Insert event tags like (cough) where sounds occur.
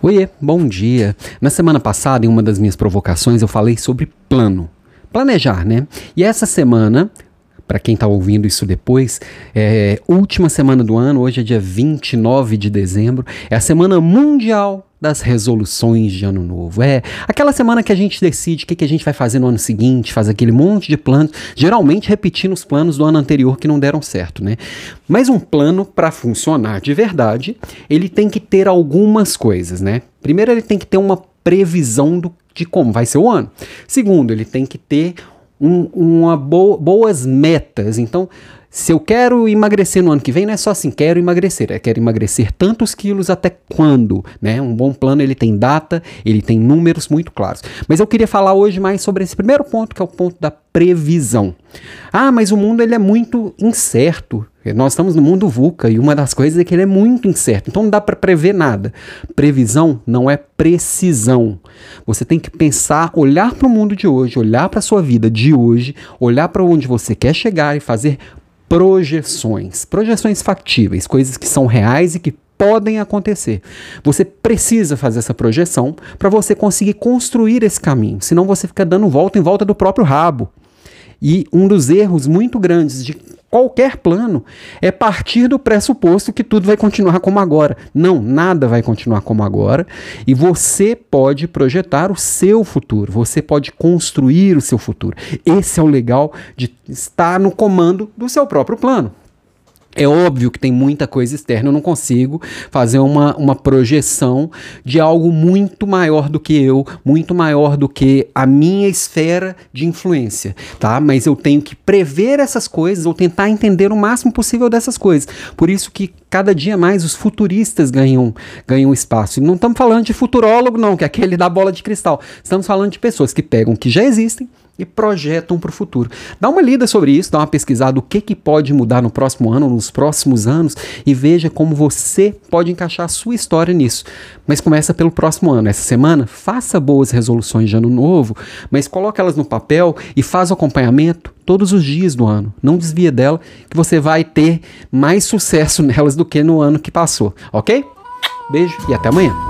Oiê, bom dia. Na semana passada, em uma das minhas provocações, eu falei sobre plano. Planejar, né? E essa semana, para quem está ouvindo isso depois, é última semana do ano, hoje é dia 29 de dezembro, é a semana mundial das resoluções de ano novo. É aquela semana que a gente decide o que, que a gente vai fazer no ano seguinte, faz aquele monte de planos, geralmente repetindo os planos do ano anterior que não deram certo, né? Mas um plano para funcionar de verdade, ele tem que ter algumas coisas, né? Primeiro, ele tem que ter uma previsão do, de como vai ser o ano. Segundo, ele tem que ter um, uma bo boas metas. Então, se eu quero emagrecer no ano que vem, não é só assim, quero emagrecer, é quero emagrecer tantos quilos até quando, né? Um bom plano, ele tem data, ele tem números muito claros. Mas eu queria falar hoje mais sobre esse primeiro ponto, que é o ponto da previsão. Ah, mas o mundo ele é muito incerto. Nós estamos no mundo VUCA e uma das coisas é que ele é muito incerto. Então não dá para prever nada. Previsão não é precisão. Você tem que pensar, olhar para o mundo de hoje, olhar para a sua vida de hoje, olhar para onde você quer chegar e fazer projeções, projeções factíveis, coisas que são reais e que podem acontecer. Você precisa fazer essa projeção para você conseguir construir esse caminho, senão você fica dando volta em volta do próprio rabo. E um dos erros muito grandes de qualquer plano é partir do pressuposto que tudo vai continuar como agora. Não, nada vai continuar como agora. E você pode projetar o seu futuro, você pode construir o seu futuro. Esse é o legal de estar no comando do seu próprio plano. É óbvio que tem muita coisa externa, eu não consigo fazer uma, uma projeção de algo muito maior do que eu, muito maior do que a minha esfera de influência, tá? Mas eu tenho que prever essas coisas ou tentar entender o máximo possível dessas coisas. Por isso que cada dia mais os futuristas ganham, ganham espaço. E não estamos falando de futurólogo, não, que é aquele da bola de cristal. Estamos falando de pessoas que pegam que já existem e projetam para o futuro. Dá uma lida sobre isso, dá uma pesquisada o que, que pode mudar no próximo ano, nos próximos anos e veja como você pode encaixar a sua história nisso. Mas começa pelo próximo ano. Essa semana, faça boas resoluções de ano novo, mas coloque elas no papel e faz o acompanhamento todos os dias do ano. Não desvia dela, que você vai ter mais sucesso (laughs) nelas do que no ano que passou, ok? Beijo e até amanhã.